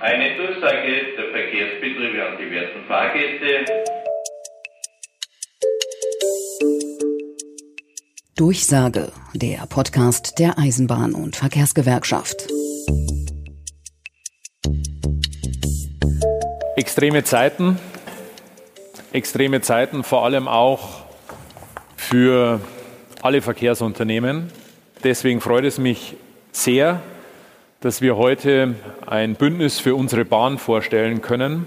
Eine Durchsage der Verkehrsbetriebe an die werten Fahrgäste. Durchsage, der Podcast der Eisenbahn- und Verkehrsgewerkschaft. Extreme Zeiten, extreme Zeiten vor allem auch für alle Verkehrsunternehmen. Deswegen freut es mich sehr, dass wir heute ein Bündnis für unsere Bahn vorstellen können.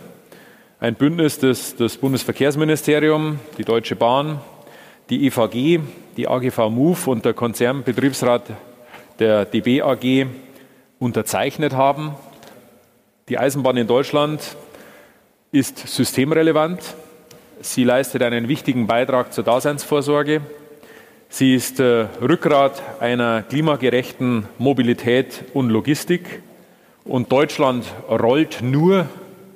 Ein Bündnis, das das Bundesverkehrsministerium, die Deutsche Bahn, die EVG, die AGV MOVE und der Konzernbetriebsrat der DB AG unterzeichnet haben. Die Eisenbahn in Deutschland ist systemrelevant. Sie leistet einen wichtigen Beitrag zur Daseinsvorsorge. Sie ist äh, Rückgrat einer klimagerechten Mobilität und Logistik. Und Deutschland rollt nur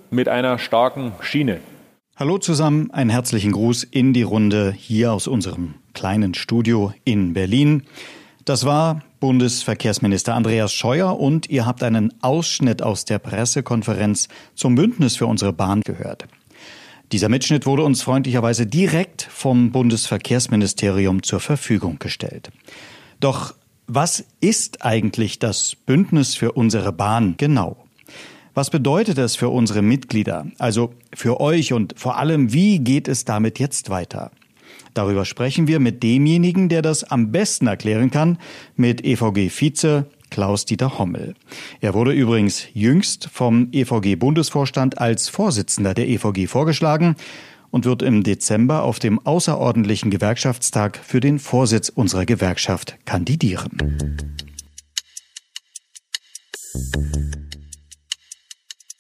mit einer starken Schiene. Hallo zusammen, einen herzlichen Gruß in die Runde hier aus unserem kleinen Studio in Berlin. Das war Bundesverkehrsminister Andreas Scheuer und ihr habt einen Ausschnitt aus der Pressekonferenz zum Bündnis für unsere Bahn gehört. Dieser Mitschnitt wurde uns freundlicherweise direkt vom Bundesverkehrsministerium zur Verfügung gestellt. Doch was ist eigentlich das Bündnis für unsere Bahn genau? Was bedeutet es für unsere Mitglieder, also für euch und vor allem, wie geht es damit jetzt weiter? Darüber sprechen wir mit demjenigen, der das am besten erklären kann, mit EVG-Vize Klaus-Dieter Hommel. Er wurde übrigens jüngst vom EVG-Bundesvorstand als Vorsitzender der EVG vorgeschlagen und wird im Dezember auf dem außerordentlichen Gewerkschaftstag für den Vorsitz unserer Gewerkschaft kandidieren.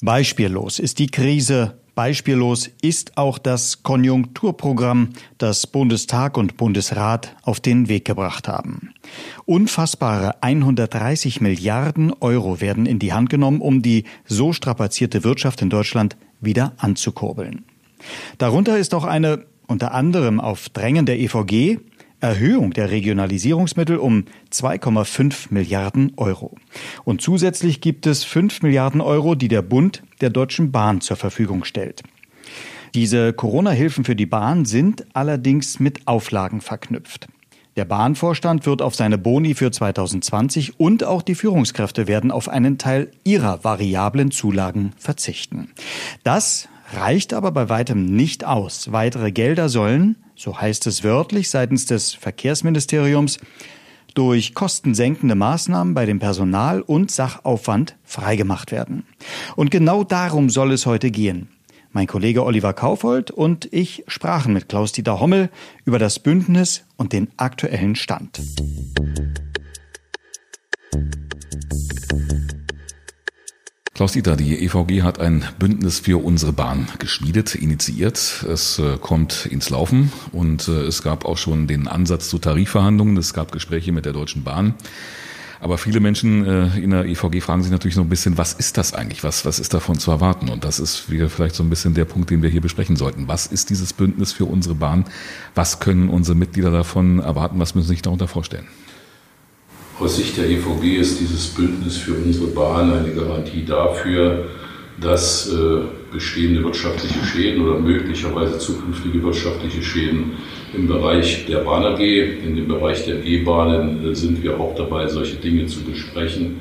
Beispiellos ist die Krise Beispiellos ist auch das Konjunkturprogramm, das Bundestag und Bundesrat auf den Weg gebracht haben. Unfassbare 130 Milliarden Euro werden in die Hand genommen, um die so strapazierte Wirtschaft in Deutschland wieder anzukurbeln. Darunter ist auch eine unter anderem auf Drängen der EVG Erhöhung der Regionalisierungsmittel um 2,5 Milliarden Euro. Und zusätzlich gibt es 5 Milliarden Euro, die der Bund der Deutschen Bahn zur Verfügung stellt. Diese Corona-Hilfen für die Bahn sind allerdings mit Auflagen verknüpft. Der Bahnvorstand wird auf seine Boni für 2020 und auch die Führungskräfte werden auf einen Teil ihrer variablen Zulagen verzichten. Das reicht aber bei weitem nicht aus. Weitere Gelder sollen, so heißt es wörtlich seitens des Verkehrsministeriums, durch kostensenkende Maßnahmen bei dem Personal und Sachaufwand freigemacht werden. Und genau darum soll es heute gehen. Mein Kollege Oliver Kaufold und ich sprachen mit Klaus-Dieter Hommel über das Bündnis und den aktuellen Stand. Klaus-Dieter, die EVG hat ein Bündnis für unsere Bahn geschmiedet, initiiert. Es äh, kommt ins Laufen und äh, es gab auch schon den Ansatz zu Tarifverhandlungen. Es gab Gespräche mit der Deutschen Bahn. Aber viele Menschen äh, in der EVG fragen sich natürlich noch ein bisschen, was ist das eigentlich? Was, was ist davon zu erwarten? Und das ist vielleicht so ein bisschen der Punkt, den wir hier besprechen sollten. Was ist dieses Bündnis für unsere Bahn? Was können unsere Mitglieder davon erwarten? Was müssen sie sich darunter vorstellen? Aus Sicht der EVG ist dieses Bündnis für unsere Bahn eine Garantie dafür, dass äh, bestehende wirtschaftliche Schäden oder möglicherweise zukünftige wirtschaftliche Schäden im Bereich der Bahn AG, in dem Bereich der E-Bahnen äh, sind wir auch dabei, solche Dinge zu besprechen,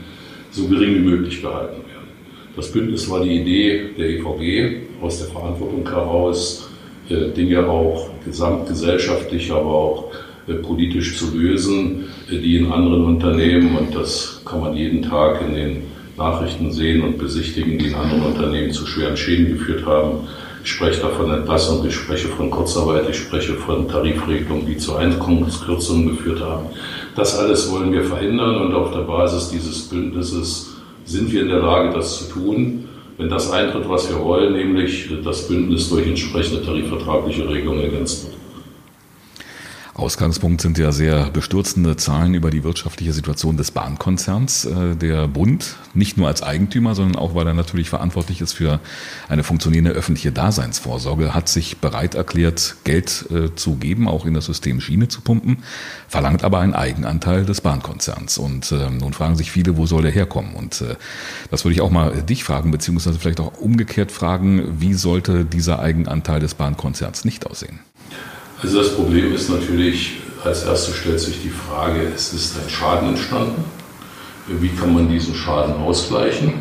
so gering wie möglich gehalten werden. Das Bündnis war die Idee der EVG aus der Verantwortung heraus, äh, Dinge auch gesamtgesellschaftlich, aber auch politisch zu lösen, äh, die in anderen Unternehmen, und das kann man jeden Tag in den Nachrichten sehen und besichtigen, die in anderen Unternehmen zu schweren Schäden geführt haben. Ich spreche da von Entlassung, ich spreche von Kurzarbeit, ich spreche von Tarifregelungen, die zu Einkommenskürzungen geführt haben. Das alles wollen wir verhindern und auf der Basis dieses Bündnisses sind wir in der Lage, das zu tun. Wenn das eintritt, was wir wollen, nämlich das Bündnis durch entsprechende tarifvertragliche Regelungen ergänzt wird. Ausgangspunkt sind ja sehr bestürzende Zahlen über die wirtschaftliche Situation des Bahnkonzerns. Äh, der Bund, nicht nur als Eigentümer, sondern auch, weil er natürlich verantwortlich ist für eine funktionierende öffentliche Daseinsvorsorge, hat sich bereit erklärt, Geld äh, zu geben, auch in das System Schiene zu pumpen, verlangt aber einen Eigenanteil des Bahnkonzerns. Und äh, nun fragen sich viele, wo soll der herkommen? Und das würde ich auch mal dich fragen, beziehungsweise vielleicht auch umgekehrt fragen, wie sollte dieser Eigenanteil des Bahnkonzerns nicht aussehen? Also das Problem ist natürlich, als erstes stellt sich die Frage, es ist ein Schaden entstanden. Wie kann man diesen Schaden ausgleichen?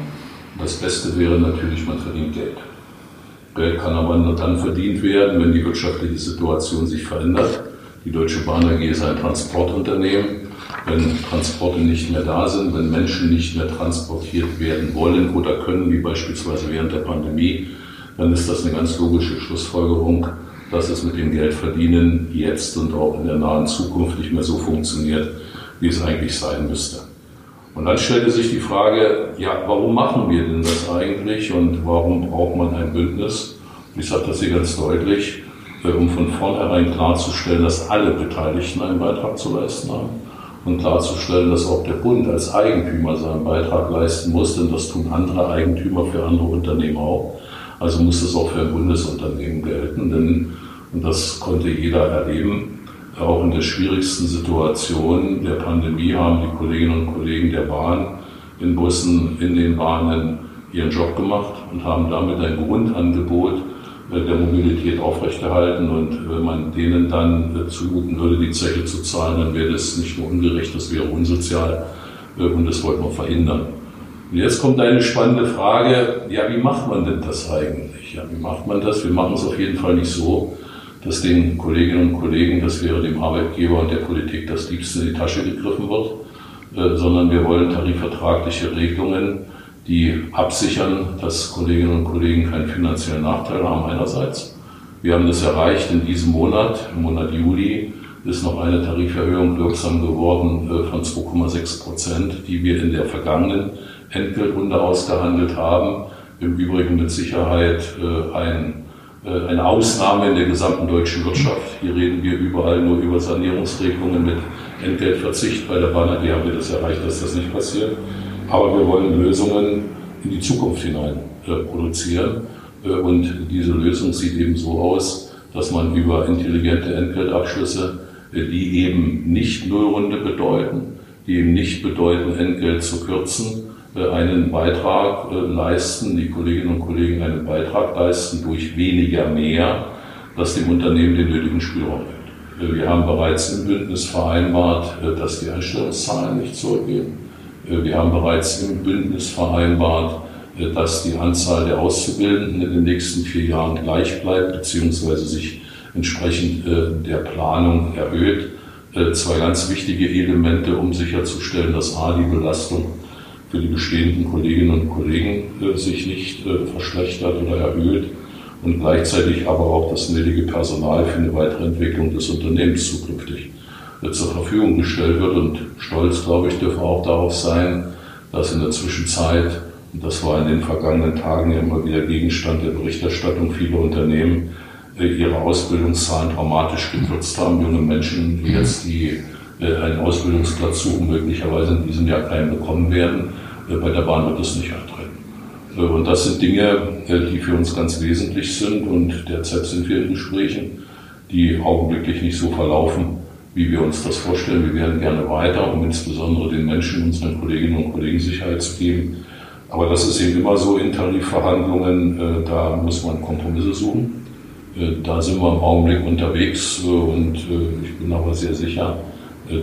Das Beste wäre natürlich, man verdient Geld. Geld kann aber nur dann verdient werden, wenn die wirtschaftliche Situation sich verändert. Die Deutsche Bahn AG ist ein Transportunternehmen. Wenn Transporte nicht mehr da sind, wenn Menschen nicht mehr transportiert werden wollen oder können, wie beispielsweise während der Pandemie, dann ist das eine ganz logische Schlussfolgerung, dass es mit dem Geldverdienen jetzt und auch in der nahen Zukunft nicht mehr so funktioniert, wie es eigentlich sein müsste. Und dann stellte sich die Frage, ja, warum machen wir denn das eigentlich und warum braucht man ein Bündnis? Ich sage das hier ganz deutlich, äh, um von vornherein klarzustellen, dass alle Beteiligten einen Beitrag zu leisten haben und klarzustellen, dass auch der Bund als Eigentümer seinen Beitrag leisten muss, denn das tun andere Eigentümer für andere Unternehmen auch. Also muss es auch für ein Bundesunternehmen gelten, denn und das konnte jeder erleben. Auch in der schwierigsten Situation der Pandemie haben die Kolleginnen und Kollegen der Bahn in Bussen, in den Bahnen ihren Job gemacht und haben damit ein Grundangebot äh, der Mobilität aufrechterhalten. Und wenn man denen dann äh, zumuten würde, die Zeche zu zahlen, dann wäre das nicht nur ungerecht, das wäre unsozial äh, und das wollten wir verhindern. Und jetzt kommt eine spannende Frage, ja, wie macht man denn das eigentlich? Ja, wie macht man das? Wir machen es auf jeden Fall nicht so, dass den Kolleginnen und Kollegen, das wäre dem Arbeitgeber und der Politik das Liebste in die Tasche gegriffen wird, äh, sondern wir wollen tarifvertragliche Regelungen, die absichern, dass Kolleginnen und Kollegen keinen finanziellen Nachteil haben einerseits. Wir haben das erreicht in diesem Monat, im Monat Juli, ist noch eine Tariferhöhung wirksam geworden äh, von 2,6 Prozent, die wir in der vergangenen Entgeltrunde ausgehandelt haben. Im Übrigen mit Sicherheit äh, ein eine Ausnahme in der gesamten deutschen Wirtschaft. Hier reden wir überall nur über Sanierungsregelungen mit Entgeltverzicht. Bei der Bahn AG haben wir das erreicht, dass das nicht passiert. Aber wir wollen Lösungen in die Zukunft hinein äh, produzieren. Äh, und diese Lösung sieht eben so aus, dass man über intelligente Entgeltabschlüsse, die eben nicht Nullrunde bedeuten, die eben nicht bedeuten, Entgelt zu kürzen, äh, einen Beitrag äh, leisten, die Kolleginnen und Kollegen einen Beitrag leisten durch weniger mehr, das dem Unternehmen den nötigen Spielraum gibt. Äh, wir haben bereits im Bündnis vereinbart, dass die Einstellungszahlen nicht zurückgehen. Wir haben bereits im Bündnis vereinbart, dass die Anzahl der Auszubildenden in den nächsten vier Jahren gleich bleibt, beziehungsweise sich entsprechend der Planung erhöht. Zwei ganz wichtige Elemente, um sicherzustellen, dass A, die Belastung für die bestehenden Kolleginnen und Kollegen äh, sich nicht äh, verschlechtert oder erhöht und gleichzeitig aber auch das nötige Personal für eine weitere Entwicklung des Unternehmens zukünftig äh, zur Verfügung gestellt wird. Und stolz, glaube ich, dürfen wir auch darauf sein, dass in der Zwischenzeit, und das war in den vergangenen Tagen ja immer wieder Gegenstand der Berichterstattung, viele Unternehmen ihre Ausbildungszahlen dramatisch gekürzt haben. Junge Menschen jetzt, die einen Ausbildungsplatz suchen, möglicherweise in diesem Jahr keinen bekommen werden. Äh, bei der Bahn wird das nicht eintreten. Äh, und das sind Dinge, äh, die für uns ganz wesentlich sind und derzeit sind wir in Gesprächen, die augenblicklich nicht so verlaufen, wie wir uns das vorstellen. Wir werden gerne weiter, um insbesondere den Menschen, unseren Kolleginnen und Kollegen Sicherheit zu geben. Aber das ist eben immer so in Tarifverhandlungen, da muss man Kompromisse suchen. Da sind wir im Augenblick unterwegs und ich bin aber sehr sicher,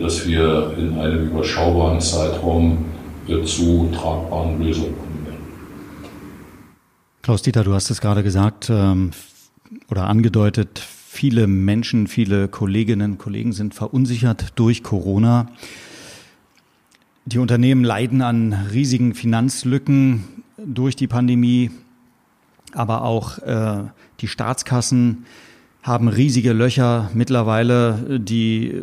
dass wir in einem überschaubaren Zeitraum zu tragbaren Lösungen kommen werden. Klaus-Dieter, du hast es gerade gesagt ähm, oder angedeutet, viele Menschen, viele Kolleginnen und Kollegen sind verunsichert durch Corona. Die Unternehmen leiden an riesigen Finanzlücken durch die Pandemie, aber auch äh, die Staatskassen haben riesige Löcher mittlerweile, die äh,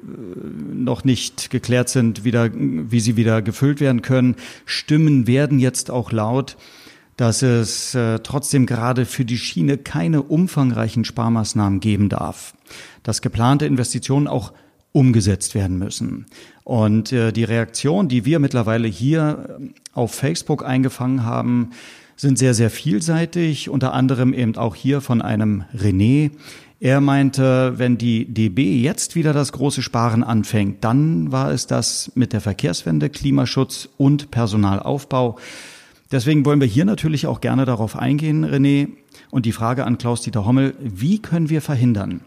noch nicht geklärt sind, wieder, wie sie wieder gefüllt werden können. Stimmen werden jetzt auch laut, dass es äh, trotzdem gerade für die Schiene keine umfangreichen Sparmaßnahmen geben darf. Dass geplante Investitionen auch umgesetzt werden müssen. Und äh, die Reaktion, die wir mittlerweile hier äh, auf Facebook eingefangen haben, sind sehr, sehr vielseitig, unter anderem eben auch hier von einem René. Er meinte, wenn die DB jetzt wieder das große Sparen anfängt, dann war es das mit der Verkehrswende, Klimaschutz und Personalaufbau. Deswegen wollen wir hier natürlich auch gerne darauf eingehen, René. Und die Frage an Klaus-Dieter Hommel, wie können wir verhindern,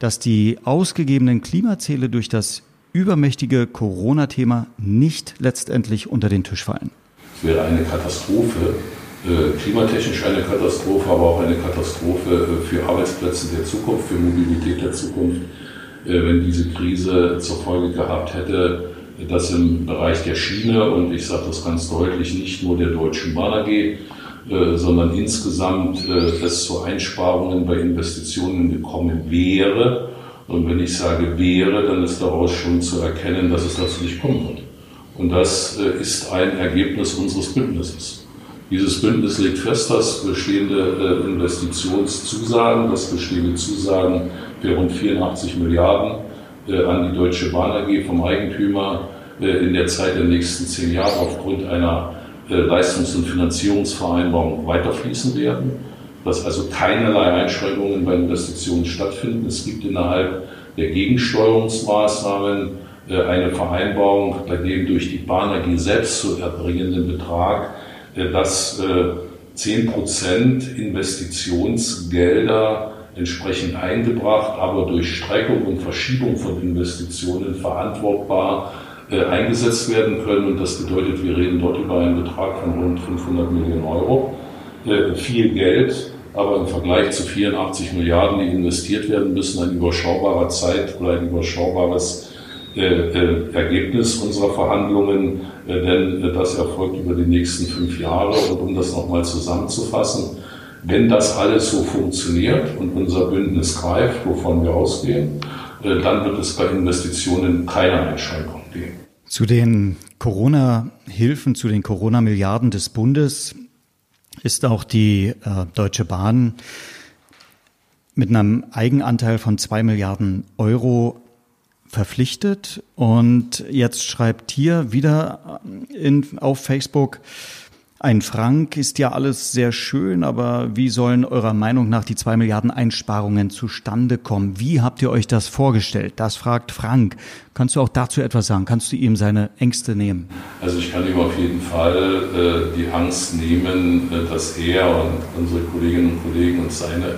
dass die ausgegebenen Klimaziele durch das übermächtige Corona-Thema nicht letztendlich unter den Tisch fallen? Es wäre eine Katastrophe, klimatechnisch eine Katastrophe, aber auch eine Katastrophe äh, für Arbeitsplätze der Zukunft, für Mobilität der Zukunft, äh, wenn diese Krise zur Folge gehabt hätte, dass im Bereich der Schiene, und ich sage das ganz deutlich, nicht nur der Deutschen Bahn AG, sondern insgesamt es zu Einsparungen bei Investitionen gekommen wäre. Und wenn ich sage wäre, dann ist daraus schon zu erkennen, dass es dazu nicht kommen wird. Und das ist ein Ergebnis unseres Bündnisses. Dieses Bündnis legt fest, dass bestehende äh, Investitionszusagen, dass bestehende Zusagen für rund 84 Milliarden äh, an die Deutsche Bahn AG vom Eigentümer äh, in der Zeit der nächsten zehn Jahre aufgrund einer Leistungs- und Finanzierungsvereinbarung weiterfließen werden, dass also keinerlei Einschränkungen bei Investitionen stattfinden. Es gibt innerhalb der Gegensteuerungsmaßnahmen eine Vereinbarung, bei dem durch die Bahn AG selbst zu erbringenden Betrag dass 10 äh, Prozent Investitionsgelder entsprechend eingebracht, aber durch Streckung und Verschiebung von Investitionen verantwortbar äh, eingesetzt werden können. Und das bedeutet, wir reden dort über einen Betrag von rund 500 Millionen Euro. Viel Geld, aber im Vergleich zu 84 Milliarden, die investiert werden müssen, ein überschaubarer Zeit oder ein überschaubares Ergebnis unserer Verhandlungen äh, denn äh, das erfolgt über die nächsten fünf Jahre. Und um das nochmal zusammenzufassen, wenn das alles so funktioniert und unser Bündnis greift, wovon wir ausgehen, äh, dann wird es bei Investitionen keine Einschränkung geben. Zu den Corona-Hilfen, zu den Corona-Milliarden des Bundes ist auch die äh, Deutsche Bahn mit einem Eigenanteil von zwei Milliarden Euro verpflichtet. Und jetzt schreibt hier wieder in, auf Facebook, ein Frank ist ja alles sehr schön, aber wie sollen eurer Meinung nach die zwei Milliarden Einsparungen zustande kommen? Wie habt ihr euch das vorgestellt? Das fragt Frank. Kannst du auch dazu etwas sagen? Kannst du ihm seine Ängste nehmen? Also ich kann ihm auf jeden Fall äh, die Angst nehmen, äh, dass er und unsere Kolleginnen und Kollegen und seine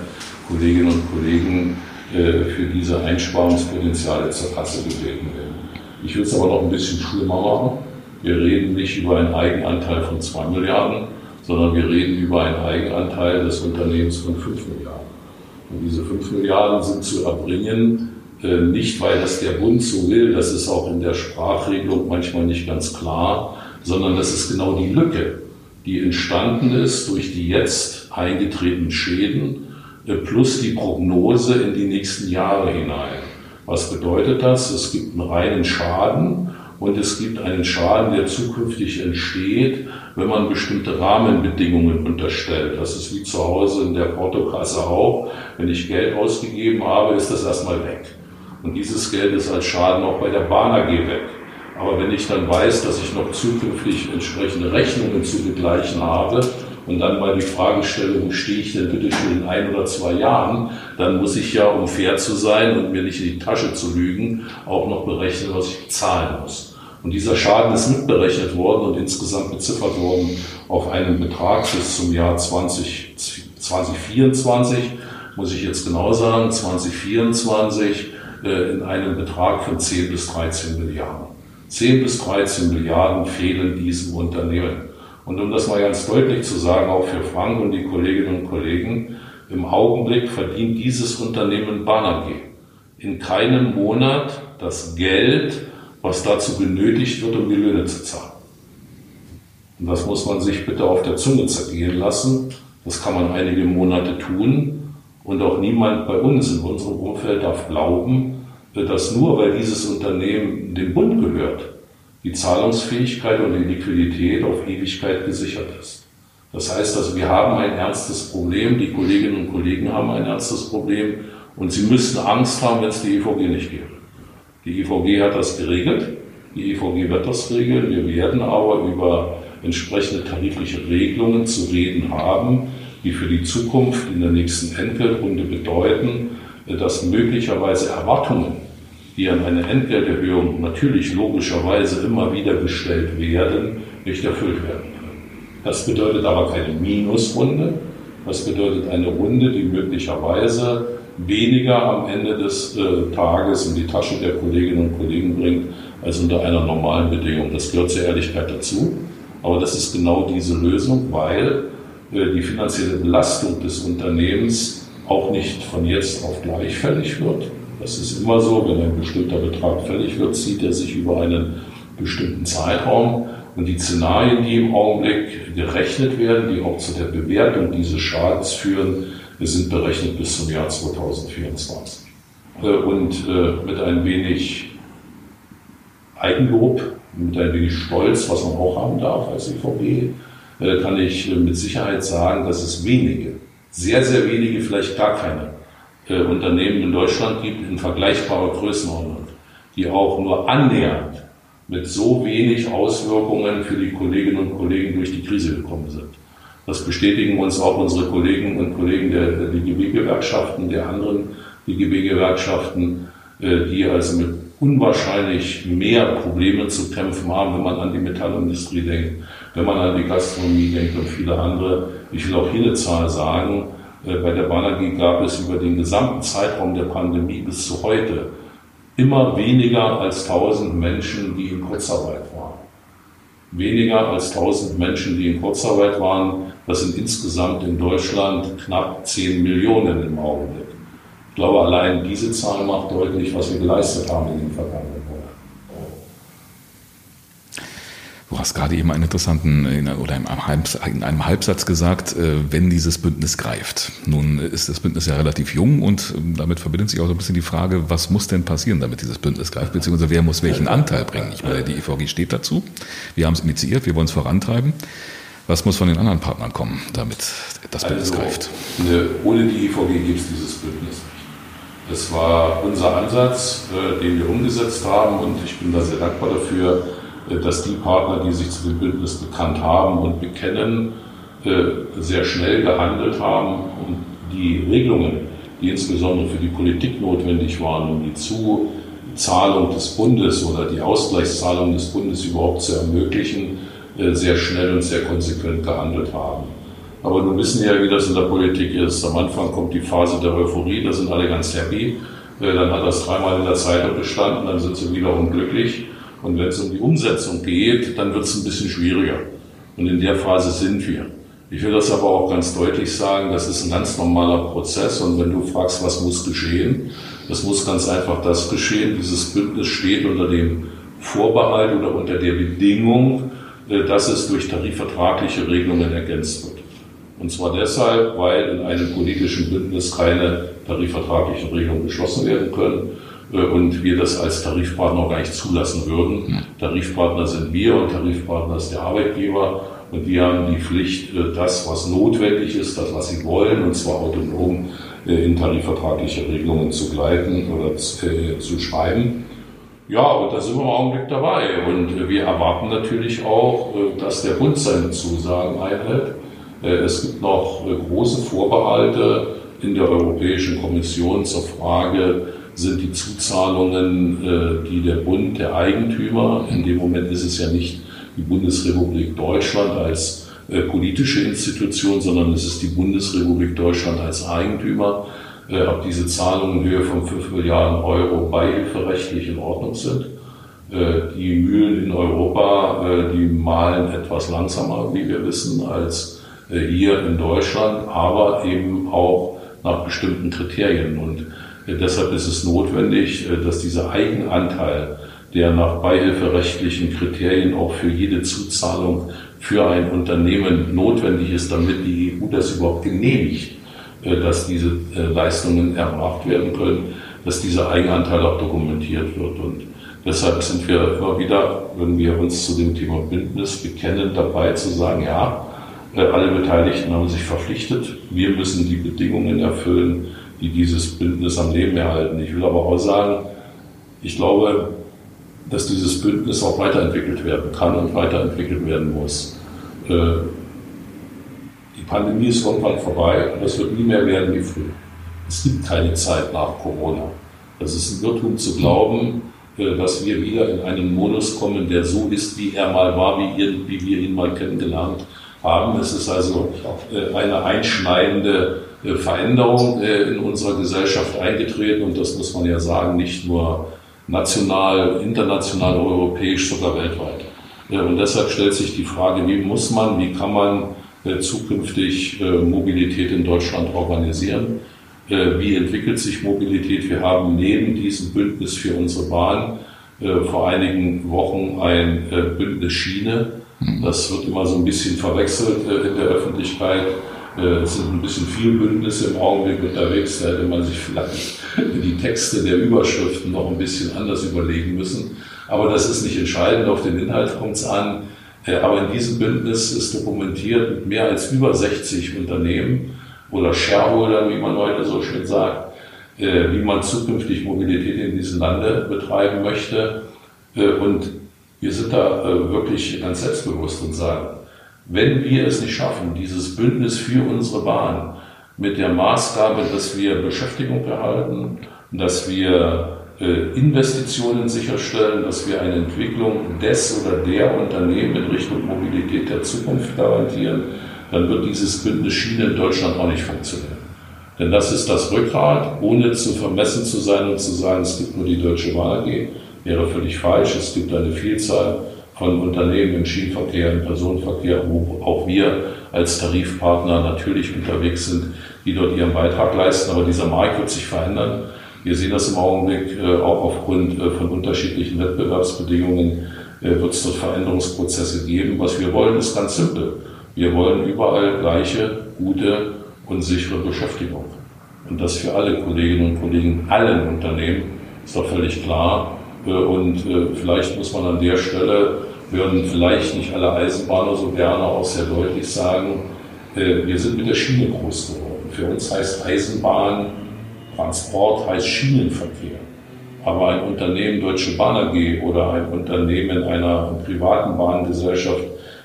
Kolleginnen und Kollegen äh, für diese Einsparungspotenziale zur Kasse gebeten werden. Ich will es aber noch ein bisschen schlimmer machen. Wir reden nicht über einen Eigenanteil von 2 Milliarden, sondern wir reden über einen Eigenanteil des Unternehmens von 5 Milliarden. Und diese 5 Milliarden sind zu erbringen, äh, nicht weil das der Bund so will, das ist auch in der Sprachregelung manchmal nicht ganz klar, sondern das ist genau die Lücke, die entstanden ist durch die jetzt eingetretenen Schäden äh, plus die Prognose in die nächsten Jahre hinein. Was bedeutet das? Es gibt einen reinen Schaden und es gibt einen Schaden, der zukünftig entsteht, wenn man bestimmte Rahmenbedingungen unterstellt. Das ist wie zu Hause in der Portokasse auch. Wenn ich Geld ausgegeben habe, ist das erstmal weg. Und dieses Geld ist als Schaden auch bei der Bahn AG weg. Aber wenn ich dann weiß, dass ich noch zukünftig entsprechende Rechnungen zu begleichen habe, und dann mal die Fragestellung, stehe ich denn bitte schon in ein oder zwei Jahren, dann muss ich ja, um fair zu sein und mir nicht in die Tasche zu lügen, auch noch berechnen, was ich bezahlen muss. Und dieser Schaden ist mitberechnet worden und insgesamt beziffert worden auf einen Betrag bis zum Jahr 20, 2024, muss ich jetzt genau sagen, 2024 äh, in einem Betrag von 10 bis 13 Milliarden. 10 bis 13 Milliarden fehlen diesem Unternehmen. Und um das mal ganz deutlich zu sagen, auch für Frank und die Kolleginnen und Kollegen, im Augenblick verdient dieses Unternehmen Banerg in keinem Monat das Geld, was dazu benötigt wird, um die Löhne zu zahlen. Und das muss man sich bitte auf der Zunge zergehen lassen. Das kann man einige Monate tun. Und auch niemand bei uns in unserem Umfeld darf glauben, dass nur weil dieses Unternehmen dem Bund gehört, die Zahlungsfähigkeit und die Liquidität auf Ewigkeit gesichert ist. Das heißt also, wir haben ein ernstes Problem, die Kolleginnen und Kollegen haben ein ernstes Problem und sie müssten Angst haben, wenn es die EVG nicht gäbe. Die EVG hat das geregelt. Die EVG wird das regeln. Wir werden aber über entsprechende tarifliche Regelungen zu reden haben, die für die Zukunft in der nächsten Entgeltrunde bedeuten, dass möglicherweise Erwartungen, die an eine Entgelterhöhung natürlich logischerweise immer wieder gestellt werden, nicht erfüllt werden können. Das bedeutet aber keine Minusrunde. Das bedeutet eine Runde, die möglicherweise weniger am Ende des äh, Tages in die Tasche der Kolleginnen und Kollegen bringt, als unter einer normalen Bedingung. Das gehört zur Ehrlichkeit dazu. Aber das ist genau diese Lösung, weil äh, die finanzielle Belastung des Unternehmens auch nicht von jetzt auf gleich fällig wird. Das ist immer so, wenn ein bestimmter Betrag fällig wird, zieht er sich über einen bestimmten Zeitraum. Und die Szenarien, die im Augenblick gerechnet werden, die auch zu der Bewertung dieses Schadens führen, sind berechnet bis zum Jahr 2024. Äh, und äh, mit ein wenig Eigenlob, mit ein wenig Stolz, was man auch haben darf als EVG, äh, kann ich mit Sicherheit sagen, dass es wenige, sehr, sehr wenige, vielleicht gar keine Unternehmen in Deutschland gibt in vergleichbarer Größenordnung, die auch nur annähernd mit so wenig Auswirkungen für die Kolleginnen und Kollegen durch die Krise gekommen sind. Das bestätigen uns auch unsere Kolleginnen und Kollegen der DGB-Gewerkschaften, der anderen DGB-Gewerkschaften, äh, die also mit unwahrscheinlich mehr Problemen zu kämpfen haben, wenn man an die Metallindustrie denkt, wenn man an die Gastronomie denkt und viele andere. Ich will auch hier eine Zahl sagen. Äh, bei der Banergie gab es über den gesamten Zeitraum der Pandemie bis zu heute immer weniger als 1000 Menschen, die in Kurzarbeit waren. Weniger als 1000 Menschen, die in Kurzarbeit waren. Das sind insgesamt in Deutschland knapp 10 Millionen im Augenblick. Ich glaube, allein diese Zahl macht deutlich, was wir geleistet haben in den vergangenen Du hast gerade eben einen interessanten oder in einem Halbsatz gesagt, äh, wenn dieses Bündnis greift. Nun ist das Bündnis ja relativ jung und ähm, damit verbindet sich auch so ein bisschen die Frage, was muss denn passieren, damit dieses Bündnis greift, beziehungsweise wer muss welchen Anteil bringen? Ich meine, die EVG steht dazu. Wir haben es initiiert, wir wollen es vorantreiben. Was muss von den anderen Partnern kommen, damit das Bündnis also, greift? Ne, ohne die EVG gibt es dieses Bündnis nicht. Es war unser Ansatz, äh, den wir umgesetzt haben und ich bin da sehr dankbar dafür, dass die Partner, die sich zu dem Bündnis bekannt haben und bekennen, äh, sehr schnell gehandelt haben und die Regelungen, die insbesondere für die Politik notwendig waren, um die Zuzahlung des Bundes oder die Ausgleichszahlung des Bundes überhaupt zu ermöglichen, äh, sehr schnell und sehr konsequent gehandelt haben. Aber nun wissen ja, wie das in der Politik ist. Am Anfang kommt die Phase der Euphorie, da sind alle ganz happy. Dann hat das dreimal in der Zeitung bestanden, dann sind sie wieder unglücklich. Und wenn es um die Umsetzung geht, dann wird es ein bisschen schwieriger. Und in der Phase sind wir. Ich will das aber auch ganz deutlich sagen, das ist ein ganz normaler Prozess. Und wenn du fragst, was muss geschehen, es muss ganz einfach das geschehen. Dieses Bündnis steht unter dem Vorbehalt oder unter der Bedingung, äh, dass es durch tarifvertragliche Regelungen ergänzt wird. Und zwar deshalb, weil in einem politischen Bündnis keine tarifvertraglichen Regelungen beschlossen werden können. Äh, und wir das als Tarifpartner auch gar nicht zulassen würden. Tarifpartner sind wir und Tarifpartner ist der Arbeitgeber und wir haben die Pflicht, äh, das, was notwendig ist, das, was sie wollen, und zwar autonom äh, in tarifvertragliche Regelungen zu gleiten oder zu schreiben. Ja, und da sind wir im Augenblick dabei. Und wir erwarten natürlich auch, dass der Bund seine Zusagen einhält. Es gibt noch große Vorbehalte in der Europäischen Kommission zur Frage, sind die Zuzahlungen, äh, die der Bund, der Eigentümer, in dem Moment ist es ja nicht die Bundesrepublik Deutschland als äh, politische Institution, sondern es ist die Bundesrepublik Deutschland als Eigentümer, äh, ob diese Zahlungen in Höhe von 5 Milliarden Euro beihilferechtlich in Ordnung sind. Die Mühlen in Europa, die malen etwas langsamer, wie wir wissen, als hier in Deutschland, aber eben auch nach bestimmten Kriterien. Und Deshalb ist es notwendig, äh, dass dieser Eigenanteil, der nach beihilferechtlichen Kriterien auch für jede Zuzahlung für ein Unternehmen notwendig ist, damit die EU das überhaupt genehmigt, äh, dass diese äh, Leistungen erbracht werden können, dass dieser Eigenanteil auch dokumentiert wird. Und deshalb sind wir immer wieder, wenn wir uns zu dem Thema Bündnis bekennen, dabei zu sagen, ja, alle Beteiligten haben sich verpflichtet, wir müssen die Bedingungen erfüllen, die dieses Bündnis am Leben erhalten. Ich will aber auch sagen, Ich glaube, dass dieses Bündnis auch weiterentwickelt werden kann und weiterentwickelt werden muss. Äh, die Pandemie ist irgendwann vorbei und das wird nie mehr werden wie früher. Es gibt keine Zeit nach Corona. Das ist ein Irrtum zu glauben, äh, dass wir wieder in einen Modus kommen, der so ist, wie er mal war, wie wir ihn mal kennengelernt haben. Es ist also äh, eine einschneidende Veränderung in unserer Gesellschaft eingetreten und das muss man ja sagen, nicht nur national, international, europäisch, sogar weltweit. Und deshalb stellt sich die Frage, wie muss man, wie kann man äh, zukünftig äh, Mobilität in Deutschland organisieren? Äh, wie entwickelt sich Mobilität? Wir haben neben diesem Bündnis für unsere Bahn vor einigen Wochen ein Bündnis Schiene. Das wird immer so ein bisschen verwechselt in der Öffentlichkeit. Es sind ein bisschen viele Bündnisse im Augenblick unterwegs. Da hätte man sich vielleicht die Texte der Überschriften noch ein bisschen anders überlegen müssen. Aber das ist nicht entscheidend. Auf den Inhalt kommt es an. Äh, aber in diesem Bündnis ist dokumentiert mit mehr als über 60 Unternehmen oder Shareholdern, wie man heute so schön sagt, äh, wie man zukünftig Mobilität in diesem Lande betreiben möchte. Äh, und wir sind da wirklich ganz selbstbewusst und sagen, wenn wir es nicht schaffen, dieses Bündnis für unsere Bahn mit der Maßgabe, dass wir Beschäftigung erhalten, dass wir äh, Investitionen sicherstellen, dass wir eine Entwicklung des oder der Unternehmen in Richtung Mobilität der Zukunft garantieren, dann wird dieses Bündnis Schiene in Deutschland auch nicht funktionieren. Denn das ist das Rückgrat, ohne zu vermessen zu sein und zu sagen, es gibt nur die Deutsche Bahn AG, wäre völlig falsch. Es gibt eine Vielzahl von Unternehmen im Schienenverkehr, im Personenverkehr, wo auch wir als Tarifpartner natürlich unterwegs sind, die dort ihren Beitrag leisten. Aber dieser Markt wird sich verändern. Wir sehen das im Augenblick äh, auch aufgrund äh, von unterschiedlichen Wettbewerbsbedingungen äh, wird es dort Veränderungsprozesse geben. Was wir wollen, ist ganz simpel. Wir wollen überall gleiche, gute und sichere Beschäftigung. Und das für alle Kolleginnen und Kollegen, allen Unternehmen, ist doch völlig klar. Und vielleicht muss man an der Stelle würden vielleicht nicht alle Eisenbahner so gerne auch sehr deutlich sagen, äh, wir sind mit der Schiene groß geworden. Für uns heißt Eisenbahn, Transport heißt Schienenverkehr. Aber ein Unternehmen Deutsche Bahn AG oder ein Unternehmen einer privaten Bahngesellschaft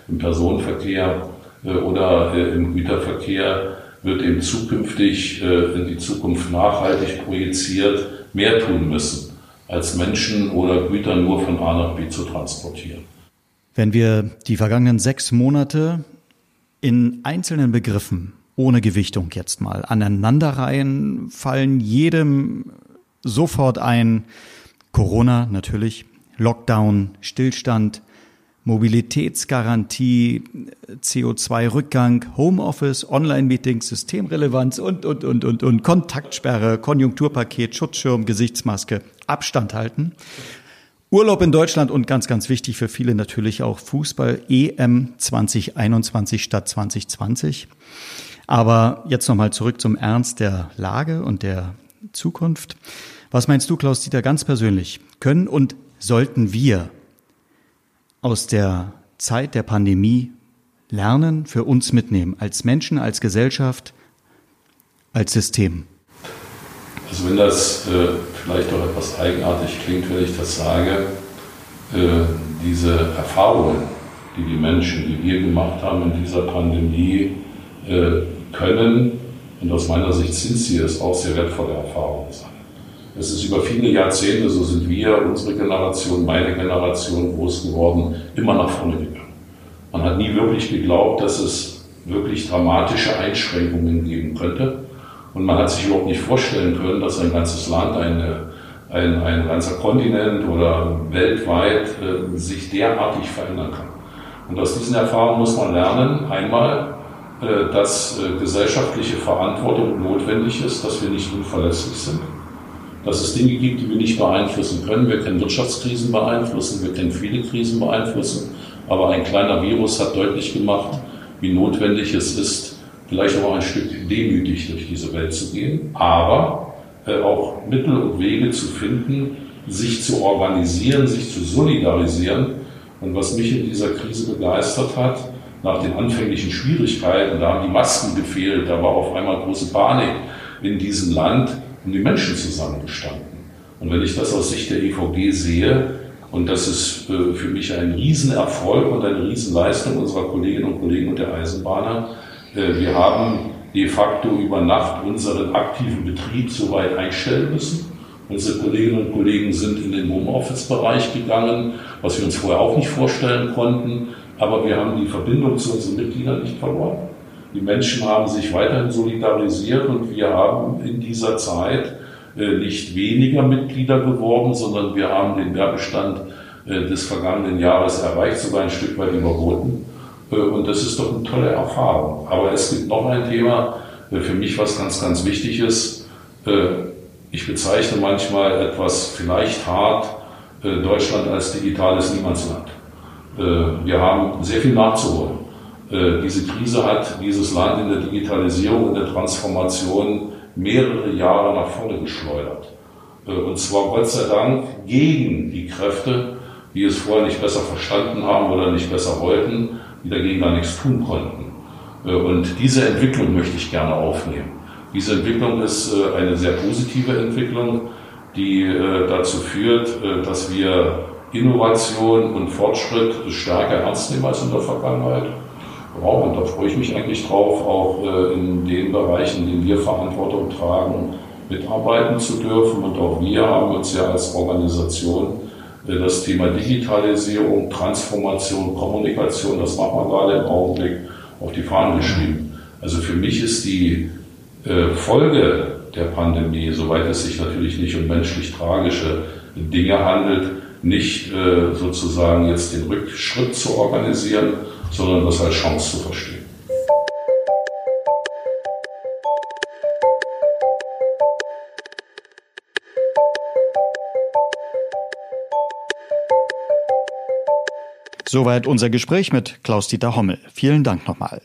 im Personenverkehr äh, oder äh, im Güterverkehr wird eben zukünftig in die Zukunft nachhaltig projiziert mehr tun müssen, als Menschen oder Güter nur von A nach B zu transportieren. Wenn wir die vergangenen sechs Monate in einzelnen Begriffen ohne Gewichtung jetzt mal aneinanderreihen, fallen jedem sofort ein Corona natürlich, Lockdown, Stillstand, Mobilitätsgarantie, CO2-Rückgang, Homeoffice, Online-Meetings, Systemrelevanz und, und, und, und, und Kontaktsperre, Konjunkturpaket, Schutzschirm, Gesichtsmaske, Abstand halten. Urlaub in Deutschland und ganz, ganz wichtig für viele natürlich auch Fußball EM 2021 statt 2020. Aber jetzt nochmal zurück zum Ernst der Lage und der Zukunft. Was meinst du, Klaus-Dieter, ganz persönlich? Können und sollten wir aus der Zeit der Pandemie lernen, für uns mitnehmen, als Menschen, als Gesellschaft, als System? Also wenn das äh, vielleicht auch etwas eigenartig klingt, wenn ich das sage, äh, diese Erfahrungen, die die Menschen, die wir gemacht haben in dieser Pandemie, äh, können, und aus meiner Sicht sind sie es, auch sehr wertvolle Erfahrungen sein. Es ist über viele Jahrzehnte, so sind wir, unsere Generation, meine Generation groß geworden, immer nach vorne gegangen. Man hat nie wirklich geglaubt, dass es wirklich dramatische Einschränkungen geben könnte. Und man hat sich überhaupt nicht vorstellen können, dass ein ganzes Land, eine, ein, ein ganzer Kontinent oder weltweit äh, sich derartig verändern kann. Und aus diesen Erfahrungen muss man lernen, einmal, äh, dass äh, gesellschaftliche Verantwortung notwendig ist, dass wir nicht unverlässlich sind, dass es Dinge gibt, die wir nicht beeinflussen können. Wir können Wirtschaftskrisen beeinflussen, wir können viele Krisen beeinflussen, aber ein kleiner Virus hat deutlich gemacht, wie notwendig es ist, vielleicht auch ein Stück demütig durch diese Welt zu gehen, aber äh, auch Mittel und Wege zu finden, sich zu organisieren, sich zu solidarisieren. Und was mich in dieser Krise begeistert hat, nach den anfänglichen Schwierigkeiten, da haben die Masken gefehlt, da war auf einmal große Panik in diesem Land, und die Menschen zusammengestanden. Und wenn ich das aus Sicht der EVG sehe, und das ist äh, für mich ein Riesenerfolg und eine Riesenleistung unserer Kolleginnen und Kollegen und der Eisenbahner, wir haben de facto über Nacht unseren aktiven Betrieb so weit einstellen müssen. Unsere Kolleginnen und Kollegen sind in den Homeoffice-Bereich gegangen, was wir uns vorher auch nicht vorstellen konnten. Aber wir haben die Verbindung zu unseren Mitgliedern nicht verloren. Die Menschen haben sich weiterhin solidarisiert und wir haben in dieser Zeit äh, nicht weniger Mitglieder geworben, sondern wir haben den Werbestand äh, des vergangenen Jahres erreicht, sogar ein Stück weit überboten. Äh, und das ist doch eine tolle Erfahrung. Aber es gibt noch ein Thema, für mich was ganz, ganz wichtig ist. Ich bezeichne manchmal etwas vielleicht hart Deutschland als digitales Niemandsland. Wir haben sehr viel nachzuholen. Diese Krise hat dieses Land in der Digitalisierung, in der Transformation mehrere Jahre nach vorne geschleudert. Und zwar Gott sei Dank gegen die Kräfte, die es vorher nicht besser verstanden haben oder nicht besser wollten, die dagegen gar nichts tun konnten. Äh, und diese Entwicklung möchte ich gerne aufnehmen. Diese Entwicklung ist äh, eine sehr positive Entwicklung, die äh, dazu führt, dass wir Innovation und Fortschritt stärker ernst nehmen als in der Vergangenheit. Ja, und da freue ich mich eigentlich drauf, auch in den Bereichen, in denen wir Verantwortung tragen, mitarbeiten zu dürfen. Und auch wir haben uns ja als Organisation das Thema Digitalisierung, Transformation, Kommunikation, das machen wir gerade im Augenblick auf die Fahnen geschrieben. Also für mich ist die äh, Folge der Pandemie, soweit es sich natürlich nicht um menschlich tragische Dinge handelt, nicht äh, sozusagen jetzt den Rückschritt zu organisieren, sondern das als Chance zu verstehen. Soweit unser Gespräch mit Klaus-Dieter Hommel. Vielen Dank nochmal.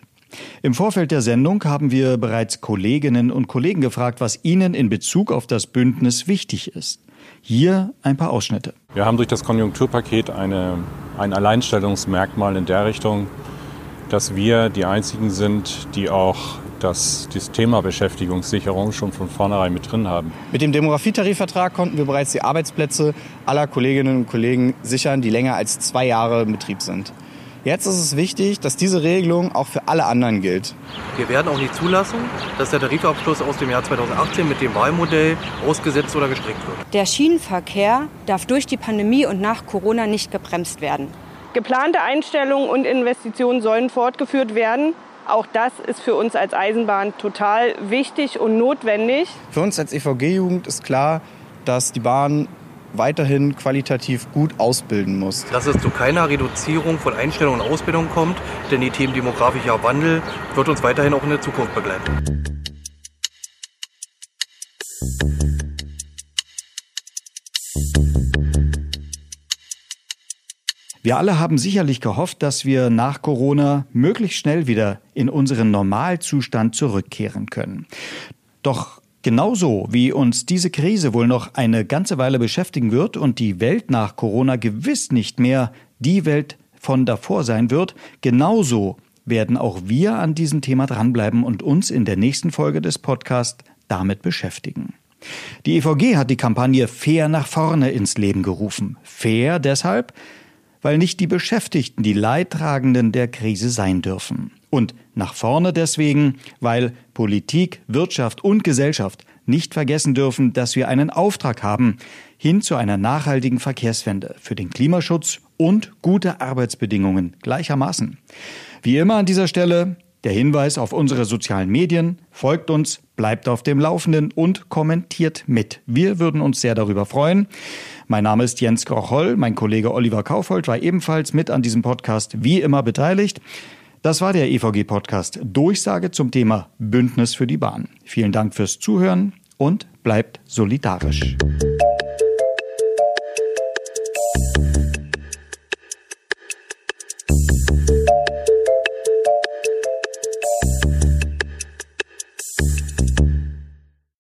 Im Vorfeld der Sendung haben wir bereits Kolleginnen und Kollegen gefragt, was ihnen in Bezug auf das Bündnis wichtig ist. Hier ein paar Ausschnitte. Wir haben durch das Konjunkturpaket eine, ein Alleinstellungsmerkmal in der Richtung, dass wir die Einzigen sind, die auch das, das Thema Beschäftigungssicherung schon von vornherein mit drin haben. Mit dem Demografietarifvertrag konnten wir bereits die Arbeitsplätze aller Kolleginnen und Kollegen sichern, die länger als zwei Jahre im Betrieb sind. Jetzt ist es wichtig, dass diese Regelung auch für alle anderen gilt. Wir werden auch nicht zulassen, dass der Tarifabschluss aus dem Jahr 2018 mit dem Wahlmodell ausgesetzt oder gestrickt wird. Der Schienenverkehr darf durch die Pandemie und nach Corona nicht gebremst werden. Geplante Einstellungen und Investitionen sollen fortgeführt werden. Auch das ist für uns als Eisenbahn total wichtig und notwendig. Für uns als EVG-Jugend ist klar, dass die Bahn weiterhin qualitativ gut ausbilden muss. Dass es zu keiner Reduzierung von Einstellung und Ausbildung kommt, denn die Themen demografischer Wandel wird uns weiterhin auch in der Zukunft begleiten. Wir alle haben sicherlich gehofft, dass wir nach Corona möglichst schnell wieder in unseren Normalzustand zurückkehren können. Doch genauso wie uns diese Krise wohl noch eine ganze Weile beschäftigen wird und die Welt nach Corona gewiss nicht mehr die Welt von davor sein wird, genauso werden auch wir an diesem Thema dranbleiben und uns in der nächsten Folge des Podcasts damit beschäftigen. Die EVG hat die Kampagne Fair nach vorne ins Leben gerufen. Fair deshalb, weil nicht die Beschäftigten die Leidtragenden der Krise sein dürfen. Und nach vorne deswegen, weil Politik, Wirtschaft und Gesellschaft nicht vergessen dürfen, dass wir einen Auftrag haben hin zu einer nachhaltigen Verkehrswende für den Klimaschutz und gute Arbeitsbedingungen gleichermaßen. Wie immer an dieser Stelle der Hinweis auf unsere sozialen Medien. Folgt uns, bleibt auf dem Laufenden und kommentiert mit. Wir würden uns sehr darüber freuen. Mein Name ist Jens Grocholl. Mein Kollege Oliver Kaufhold war ebenfalls mit an diesem Podcast wie immer beteiligt. Das war der EVG-Podcast Durchsage zum Thema Bündnis für die Bahn. Vielen Dank fürs Zuhören und bleibt solidarisch.